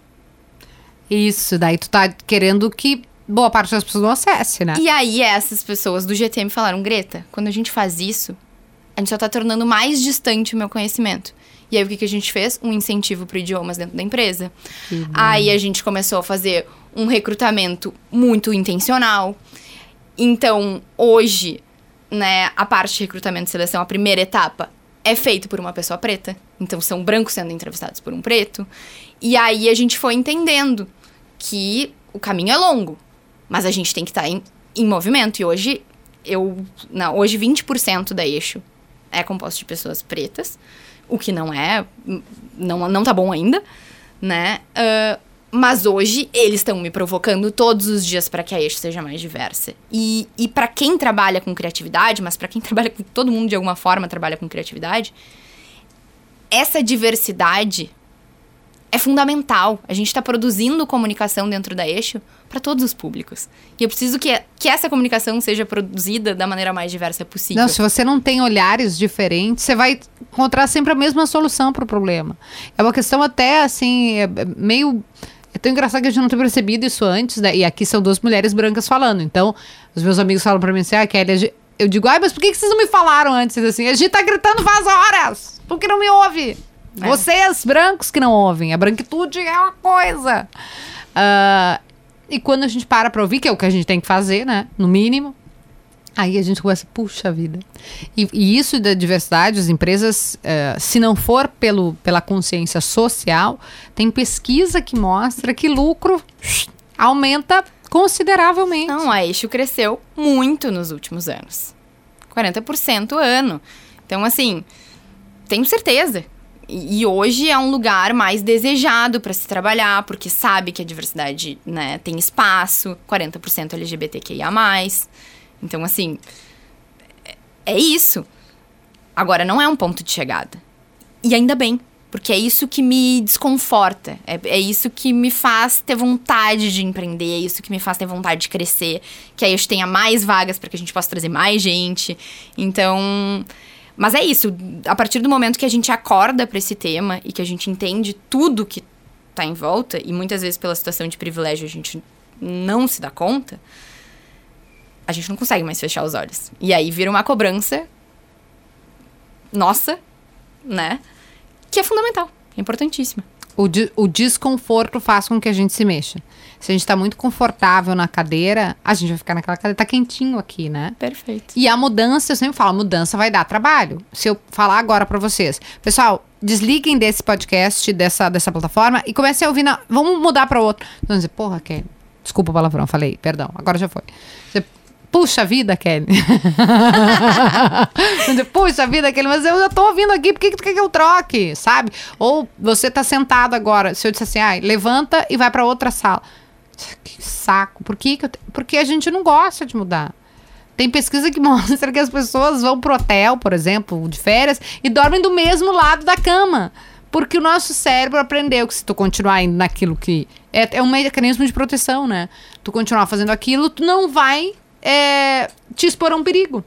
Isso, daí tu tá querendo que boa parte das pessoas não acesse, né? E aí essas pessoas do GT me falaram, Greta, quando a gente faz isso, a gente só tá tornando mais distante o meu conhecimento. E aí o que, que a gente fez? Um incentivo para idiomas dentro da empresa. Aí a gente começou a fazer um recrutamento muito intencional. Então, hoje, né, a parte de recrutamento e seleção, a primeira etapa, é feita por uma pessoa preta. Então, são brancos sendo entrevistados por um preto. E aí a gente foi entendendo que o caminho é longo, mas a gente tem que estar tá em, em movimento. E hoje, eu. Não, hoje 20% da eixo é composto de pessoas pretas, o que não é. Não, não tá bom ainda, né? Uh, mas hoje eles estão me provocando todos os dias para que a eixo seja mais diversa. E, e para quem trabalha com criatividade, mas para quem trabalha com todo mundo de alguma forma trabalha com criatividade, essa diversidade é fundamental. A gente está produzindo comunicação dentro da eixo para todos os públicos. E eu preciso que, que essa comunicação seja produzida da maneira mais diversa possível. Não, se você não tem olhares diferentes, você vai encontrar sempre a mesma solução para o problema. É uma questão até assim, é meio é tão engraçado que a gente não tem percebido isso antes, né? E aqui são duas mulheres brancas falando. Então, os meus amigos falam pra mim assim, ah, Kelly, eu digo, ai, mas por que vocês não me falaram antes assim? A gente tá gritando faz horas! Por que não me ouve? É. Vocês, brancos, que não ouvem. A branquitude é uma coisa. Uh, e quando a gente para pra ouvir, que é o que a gente tem que fazer, né? No mínimo, Aí a gente começa, puxa vida. E, e isso da diversidade, as empresas, uh, se não for pelo, pela consciência social, tem pesquisa que mostra que lucro aumenta consideravelmente. Não, a Eixo cresceu muito nos últimos anos. 40% ano. Então, assim, tenho certeza. E, hoje é um lugar mais desejado para se trabalhar, porque sabe que a diversidade né, tem espaço, 40% LGBTQIA. Então, assim, é isso. Agora, não é um ponto de chegada. E ainda bem, porque é isso que me desconforta. É, é isso que me faz ter vontade de empreender, é isso que me faz ter vontade de crescer. Que aí eu tenha mais vagas para que a gente possa trazer mais gente. Então. Mas é isso, a partir do momento que a gente acorda para esse tema e que a gente entende tudo que tá em volta, e muitas vezes pela situação de privilégio a gente não se dá conta, a gente não consegue mais fechar os olhos. E aí vira uma cobrança nossa, né? Que é fundamental, é importantíssima. O, o desconforto faz com que a gente se mexa. Se a gente tá muito confortável na cadeira, a gente vai ficar naquela cadeira. Tá quentinho aqui, né? Perfeito. E a mudança, eu sempre falo, a mudança vai dar trabalho. Se eu falar agora pra vocês, pessoal, desliguem desse podcast, dessa, dessa plataforma e comecem a ouvir. Na, vamos mudar pra outro. Vão dizer, porra, Kelly. Desculpa o palavrão, falei, perdão, agora já foi. Você, Puxa vida, Kelly. Puxa vida, Kelly, mas eu já tô ouvindo aqui, por que, tu quer que eu troque? Sabe? Ou você tá sentado agora, se eu disser assim, ai, levanta e vai pra outra sala. Que saco. Por que, que eu te- Porque a gente não gosta de mudar. Tem pesquisa que mostra que as pessoas vão pro hotel, por exemplo, de férias, e dormem do mesmo lado da cama. Porque o nosso cérebro aprendeu que se tu continuar indo naquilo que. É, é um mecanismo de proteção, né? Tu continuar fazendo aquilo, tu não vai é, te expor a um perigo.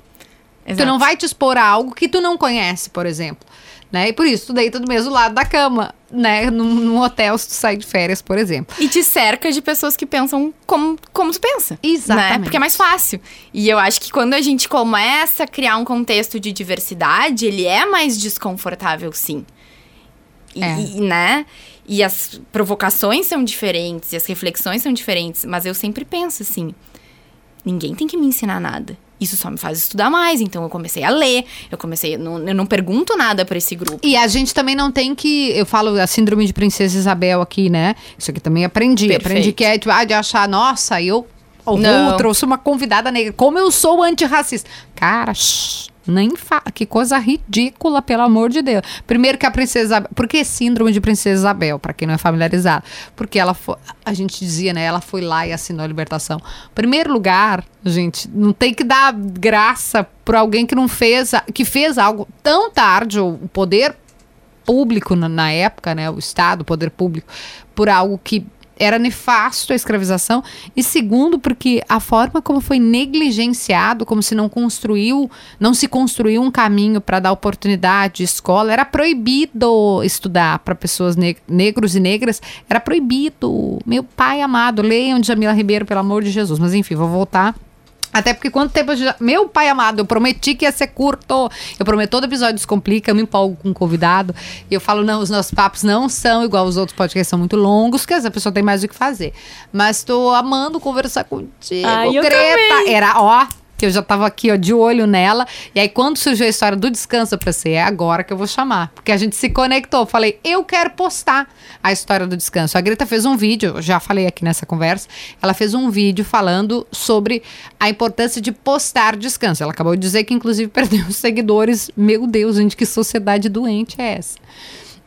Tu não vai te expor a algo que tu não conhece, por exemplo. Né? E por isso tu deita do mesmo lado da cama, né? Num, num hotel, se tu sair de férias, por exemplo. E te cerca de pessoas que pensam como, como tu pensa. Exatamente. Né? Porque é mais fácil. E eu acho que quando a gente começa a criar um contexto de diversidade, ele é mais desconfortável, sim. E, É. e, né? E as provocações são diferentes, e as reflexões são diferentes. Mas eu sempre penso assim: ninguém tem que me ensinar nada. Isso só me faz estudar mais. Então eu comecei a ler, eu comecei. Eu não, eu não pergunto nada pra esse grupo. E a gente também não tem que. Eu falo a síndrome de Princesa Isabel aqui, né? Isso aqui também aprendi. Perfeito. Aprendi que é tipo, ah, de achar, nossa, eu. ou Não. trouxe uma convidada negra. Como eu sou antirracista. Cara, shh, nem fa... Que coisa ridícula, pelo amor de Deus. Primeiro que a Princesa. Por que síndrome de Princesa Isabel, pra quem não é familiarizado? Porque ela foi. A gente dizia, né? Ela foi lá e assinou a libertação. Primeiro lugar, gente, não tem que dar graça pra alguém que não fez. que fez algo tão tarde, o poder público na, na época, né, o Estado, o poder público, por algo que era nefasto a escravização, e segundo, porque a forma como foi negligenciado, como se não construiu, não se construiu um caminho para dar oportunidade de escola, era proibido estudar para pessoas ne- negros e negras, era proibido. Meu pai amado, leiam Jamila Ribeiro, pelo amor de Jesus. Mas enfim, vou voltar até porque quanto tempo eu já... Meu pai amado, eu prometi que ia ser curto. Eu prometo todo episódio descomplica, eu me empolgo com um convidado. E eu falo, não, os nossos papos não são igual os outros podcasts, são muito longos, que essa pessoa tem mais o que fazer. Mas tô amando conversar contigo, Ai, também. Era, ó, que eu já tava aqui, ó, de olho nela. E aí, quando surgiu a história do descanso, eu pensei, é agora que eu vou chamar. Porque a gente se conectou. Falei, eu quero postar a história do descanso. A Greta fez um vídeo, já falei aqui nessa conversa, ela fez um vídeo falando sobre a importância de postar descanso. Ela acabou de dizer que, inclusive, perdeu os seguidores. Meu Deus, gente, que sociedade doente é essa?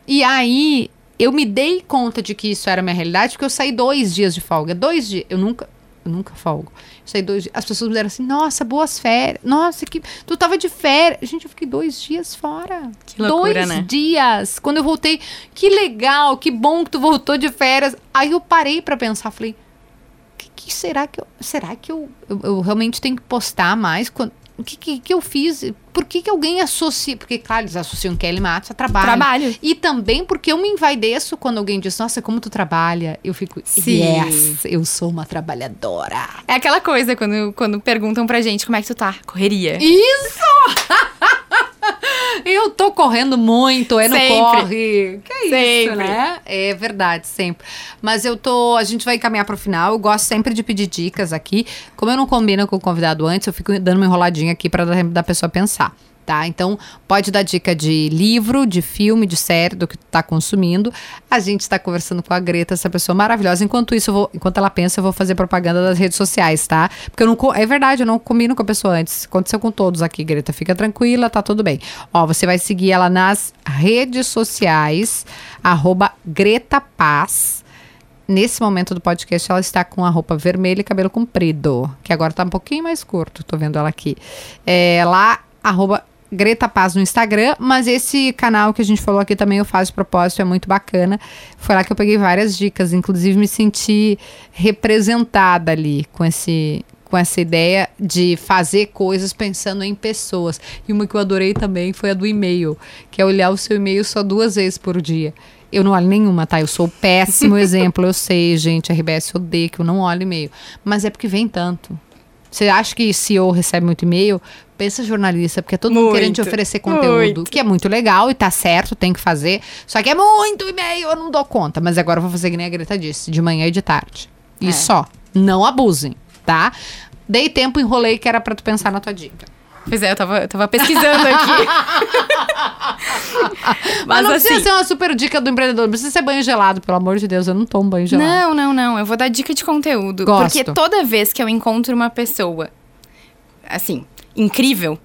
E aí, eu me dei conta de que isso era minha realidade, porque eu saí dois dias de folga. Dois dias. Eu nunca. Eu nunca folgo. Saí dois dias. As pessoas me deram assim, nossa, boas férias. Nossa, que. Tu tava de férias. Gente, eu fiquei dois dias fora. Que loucura, dois né? dias. Quando eu voltei, que legal, que bom que tu voltou de férias. Aí eu parei pra pensar, falei, que, que será que eu. Será que eu, eu, eu realmente tenho que postar mais? Quando- o que, que, que eu fiz? Por que, que alguém associa? Porque, claro, eles associam Kelly Matos a trabalho. Trabalho. E também porque eu me envaideço quando alguém diz, nossa, como tu trabalha. Eu fico, Sim. yes, eu sou uma trabalhadora. É aquela coisa quando, quando perguntam pra gente como é que tu tá. Correria. Isso! eu tô correndo muito, é no Sempre. corre. Que é isso, Sempre. né? É verdade, sempre. Mas eu tô. A gente vai encaminhar pro final. Eu gosto sempre de pedir dicas aqui. Como eu não combino com o convidado antes, eu fico dando uma enroladinha aqui pra dar tempo da pessoa pensar. Tá? Então, pode dar dica de livro, de filme, de série, do que tu tá consumindo. A gente está conversando com a Greta, essa pessoa maravilhosa. Enquanto isso, vou, enquanto ela pensa, eu vou fazer propaganda das redes sociais, tá? Porque eu não. É verdade, eu não combino com a pessoa antes. Aconteceu com todos aqui, Greta. Fica tranquila, tá tudo bem. Ó, você vai seguir ela nas redes sociais, arroba Greta Paz. Nesse momento do podcast, ela está com a roupa vermelha e cabelo comprido, que agora tá um pouquinho mais curto, tô vendo ela aqui. É lá, arroba Greta Paz no Instagram, mas esse canal que a gente falou aqui também eu faço de propósito, é muito bacana. Foi lá que eu peguei várias dicas, inclusive me senti representada ali com esse com essa ideia de fazer coisas pensando em pessoas. E uma que eu adorei também foi a do e-mail, que é olhar o seu e-mail só duas vezes por dia. Eu não olho nenhuma, tá? Eu sou o péssimo exemplo, eu sei, gente. A RBS odeia que eu não olho e-mail. Mas é porque vem tanto. Você acha que CEO recebe muito e-mail? Pensa jornalista, porque é todo mundo Muito, querendo te oferecer conteúdo, muito. que é muito legal e tá certo, tem que fazer. Só que é muito e-mail, eu não dou conta. Mas agora eu vou fazer que nem a Greta disse, de manhã e de tarde. E É. só. Não abusem, tá? Dei tempo, enrolei que era pra tu pensar na tua dica. Pois é, eu tava, eu tava pesquisando aqui. Mas, Mas não assim. precisa ser uma super dica do empreendedor. Não precisa ser banho gelado, pelo amor de Deus. Eu não tomo banho gelado. Não, não, não. Eu vou dar dica de conteúdo. Gosto. Porque toda vez que eu encontro uma pessoa, assim, incrível,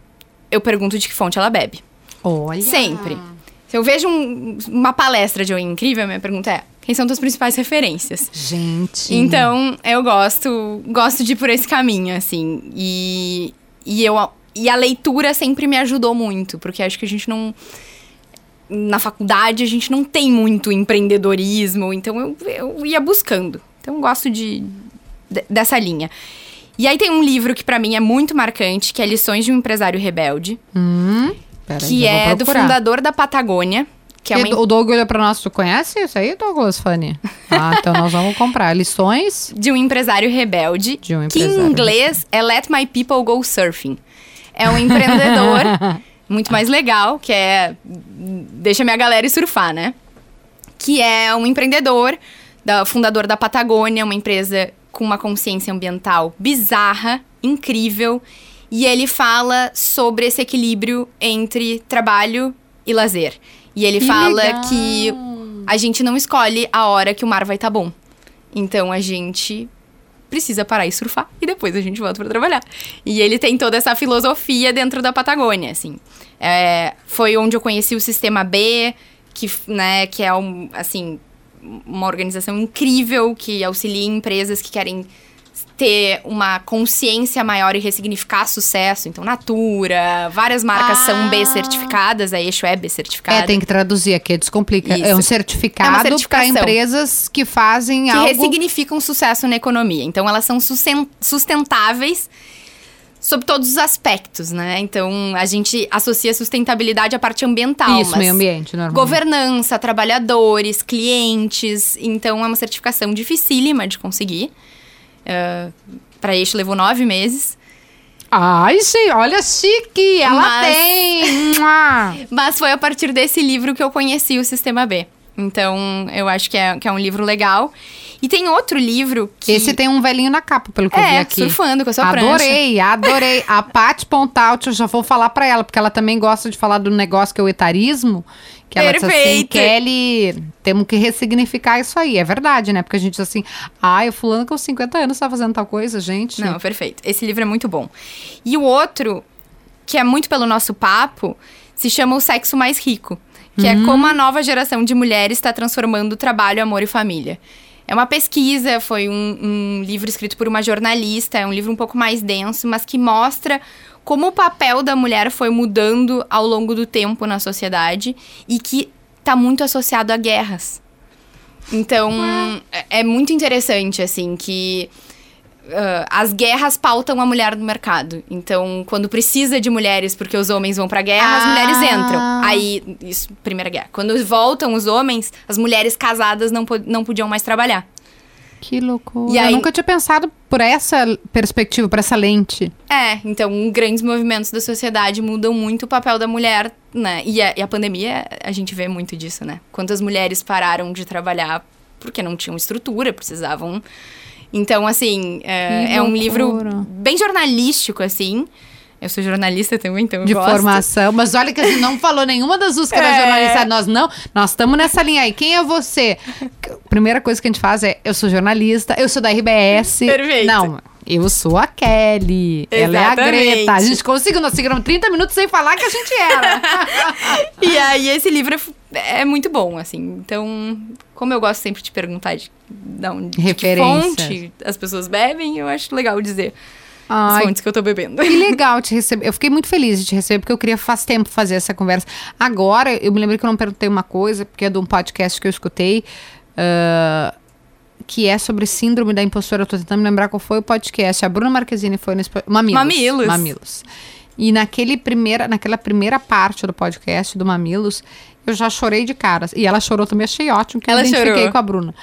eu pergunto de que fonte ela bebe. Olha. Sempre. Se eu vejo um- uma palestra de alguém incrível, minha pergunta é: quem são tuas principais referências? Gente. Então, eu gosto, gosto de ir por esse caminho, assim. E, e, eu, e a leitura sempre me ajudou muito, porque acho que a gente não. Na faculdade, a gente não tem muito empreendedorismo, então eu, eu ia buscando. Então, eu gosto de, de- dessa linha. E aí tem um livro que pra mim é muito marcante, que é Lições de um Empresário Rebelde, Hum, peraí, que é do fundador da Patagônia, que é uma O Doug olhou pra nós, tu conhece isso aí, Douglas Fanny? Ah, então nós vamos comprar. Lições de um empresário rebelde, De um que empresário em inglês é Let My People Go Surfing. É um empreendedor muito mais legal, que é deixa minha galera surfar, né? Que é um empreendedor, da, fundador da Patagônia, uma empresa com uma consciência ambiental bizarra, incrível, e ele fala sobre esse equilíbrio entre trabalho e lazer. E ele Que fala legal. que a gente não escolhe a hora que o mar vai estar bom. Então a gente precisa parar e surfar e depois a gente volta para trabalhar. E ele tem toda essa filosofia dentro da Patagônia, assim. É, foi onde eu conheci o Sistema B, que, né, que é um, assim, uma organização incrível que auxilia empresas que querem ter uma consciência maior e ressignificar sucesso. Então, Natura, várias marcas são B Ah. certificadas, a Eixo é B certificada. É, tem que traduzir aqui, descomplica. Isso. É um É certificado uma para empresas que fazem que algo. ressignificam sucesso na economia. Então, elas são susten- sustentáveis sob todos os aspectos, né? Então, a gente associa sustentabilidade à parte ambiental. Isso, mas meio ambiente, normal. Governança, trabalhadores, clientes. Então, é uma certificação dificílima de conseguir. Para eixo levou nove meses. Ai, gente, olha chique, ela Mas- tem. Mas foi a partir desse livro que eu conheci o Sistema B. Então, eu acho que é, que é um livro legal. E tem outro livro que... Esse tem um velhinho na capa, pelo que eu vi É, aqui. surfando com a sua prancha. Adorei, adorei. A Paty Pontaut, eu já vou falar pra ela, porque ela também gosta de falar do negócio que é o etarismo. Que ela assim, Perfeito. Kelly, temos que ressignificar isso aí. É verdade, né? Porque a gente diz assim, ai, o fulano com 50 anos tá fazendo tal coisa, gente. Não, perfeito. Esse livro é muito bom. E o outro, que é muito pelo nosso papo, se chama O Sexo Mais Rico. Que é como a nova geração de mulheres está transformando trabalho, amor e família. É uma pesquisa, foi um, um livro escrito por uma jornalista, é um livro um pouco mais denso, mas que mostra como o papel da mulher foi mudando ao longo do tempo na sociedade e que está muito associado a guerras. Então, é, é muito interessante, assim, que ah, as guerras pautam a mulher no mercado. Então, quando precisa de mulheres porque os homens vão pra guerra, as Ah. mulheres entram. Aí, isso, Primeira Guerra. Quando voltam os homens, as mulheres casadas não, não podiam mais trabalhar. Que loucura. E aí- Eu nunca tinha pensado por essa perspectiva, por essa lente. É, então grandes movimentos da sociedade mudam muito o papel da mulher, né? E a, e a pandemia, a gente vê muito disso, né? Quantas mulheres pararam de trabalhar porque não tinham estrutura, precisavam. Então, assim, é, é um livro bem jornalístico, assim. Eu sou jornalista também, então de gosto. formação. Mas olha que a gente não falou nenhuma das duas que era É. jornalista. Nós não. Nós estamos nessa linha aí. Quem é você? Primeira coisa que a gente faz é: eu sou jornalista, eu sou da RBS. Perfeito. Não. Eu sou a Kelly. Ela é a Exatamente. Greta. A gente conseguiu, nós seguimos 30 minutos sem falar que a gente era. E aí, esse livro é é muito bom, assim. Então, como eu gosto sempre de perguntar de, de de Referências. fonte as pessoas bebem, eu acho legal dizer Ai, fontes que eu tô bebendo. Que legal te receber. Eu fiquei muito feliz de te receber, porque eu queria faz tempo fazer essa conversa. Agora, eu me lembrei que eu não perguntei uma coisa, porque é de um podcast que eu escutei, ah, que é sobre síndrome da impostora. Eu tô tentando me lembrar qual foi o podcast. A Bruna Marquezine foi nesse... Mamilos. Mamilos. Mamilos. E naquele primeira, naquela primeira parte do podcast do Mamilos, eu já chorei de cara. E ela chorou também, achei ótimo, que Ela eu identifiquei chorou. com a Bruna.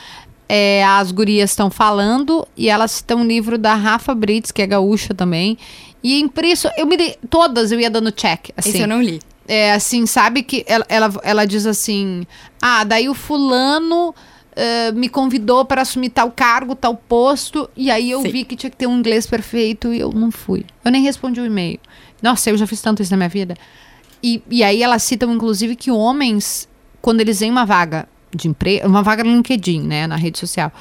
É, as gurias estão falando e elas citam um livro da Rafa Brits, que é gaúcha também. E impresso, eu me dei, todas eu ia dando check, assim. Esse eu não li. É assim, sabe que ela, ela, ela diz assim: ah, daí o fulano eh, me convidou para assumir tal cargo, tal posto, e aí eu Sim. vi que tinha que ter um inglês perfeito e eu não fui. Eu nem respondi o e-mail. Nossa, eu já fiz tanto isso na minha vida. E, e aí elas citam, inclusive, que homens, quando eles veem uma vaga de emprego, uma vaga no LinkedIn, né, na rede social,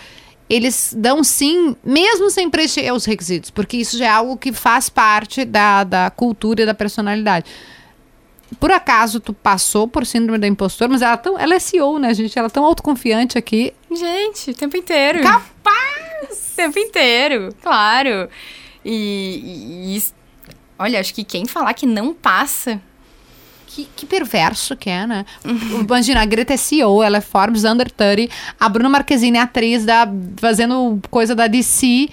eles dão sim, mesmo sem preencher os requisitos, porque isso já é algo que faz parte da, da cultura e da personalidade. Por acaso tu passou por síndrome da impostora, mas ela, é tão, ela é CEO, né, gente? Ela é tão autoconfiante aqui. Gente, o tempo inteiro. Capaz! O tempo inteiro, claro. E, e- e- olha, acho que quem falar que não passa. Que, que perverso que é, né? Imagina, a Greta é CEO, ela é Forbes Under 30, a Bruna Marquezine é atriz da, fazendo coisa da DC.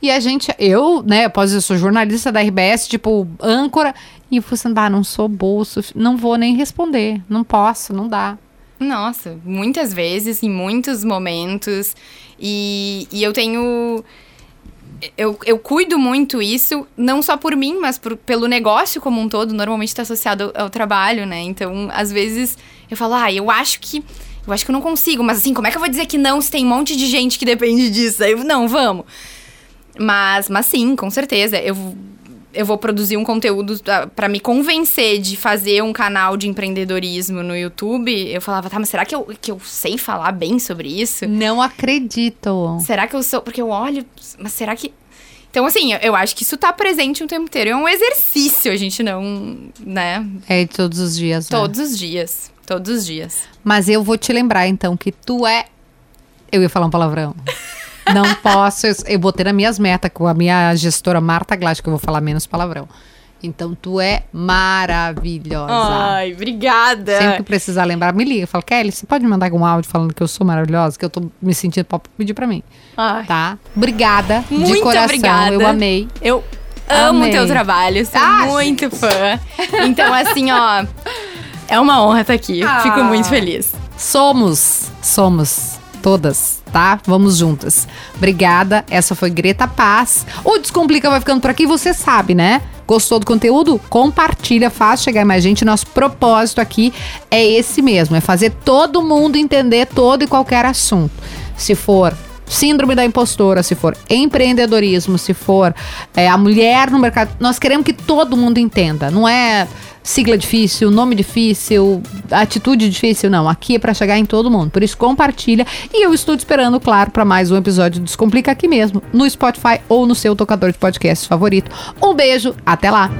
E a gente, eu, né, posso eu sou jornalista da RBS, tipo, âncora, e eu fui assim, ah, não sou boa, o sufi- não vou nem responder, não posso, não dá. Nossa, muitas vezes, em muitos momentos. E, e eu tenho. Eu, eu cuido muito isso, não só por mim, mas por- pelo negócio como um todo. Normalmente está associado ao, trabalho, né? Então, às vezes, eu falo, ah, eu acho que. Eu acho que eu não consigo, mas assim, como é que eu vou dizer que não se tem um monte de gente que depende disso? Aí, não, vamos. Mas, mas sim, com certeza. Eu, eu vou produzir um conteúdo para me convencer de fazer um canal de empreendedorismo no YouTube. Eu falava, tá, mas será que eu, que eu sei falar bem sobre isso? Não acredito. Será que eu sou. Porque eu olho, mas será que. Então, assim, eu, acho que isso tá presente o tempo inteiro. É um exercício, a gente não. né? É de todos os dias, né? Todos os dias. Todos os dias. Mas eu vou te lembrar, então, que tu é. Eu ia falar um palavrão. Não posso. Eu, eu botei nas minhas metas com a minha gestora Marta Glass, que eu vou falar menos palavrão. Então, tu é maravilhosa. Ai, obrigada. Sempre que precisar lembrar, me liga. Fala, Kelly, você pode me mandar algum áudio falando que eu sou maravilhosa? Que eu tô me sentindo. Pode pedir pra mim. Ai, Tá? Obrigada. de Muito coração. obrigada. Eu amei. Eu amo Amei. o teu trabalho, sou Ah, muito fã. Então, assim, ó, é uma honra estar aqui. Ah. Fico muito feliz. Somos, somos todas, tá? Vamos juntas. Obrigada. Essa foi Greta Paz. O Descomplica vai ficando por aqui, você sabe, né? Gostou do conteúdo? Compartilha, faz chegar mais gente. Nosso propósito aqui é esse mesmo, é fazer todo mundo entender todo e qualquer assunto. Se for síndrome da impostora, se for empreendedorismo, se for é, a mulher no mercado, nós queremos que todo mundo entenda. Não é sigla difícil, nome difícil, atitude difícil, não. Aqui é pra chegar em todo mundo. Por isso, compartilha. E eu estou te esperando, claro, para mais um episódio do Descomplica aqui mesmo, no Spotify ou no seu tocador de podcast favorito. Um beijo, até lá!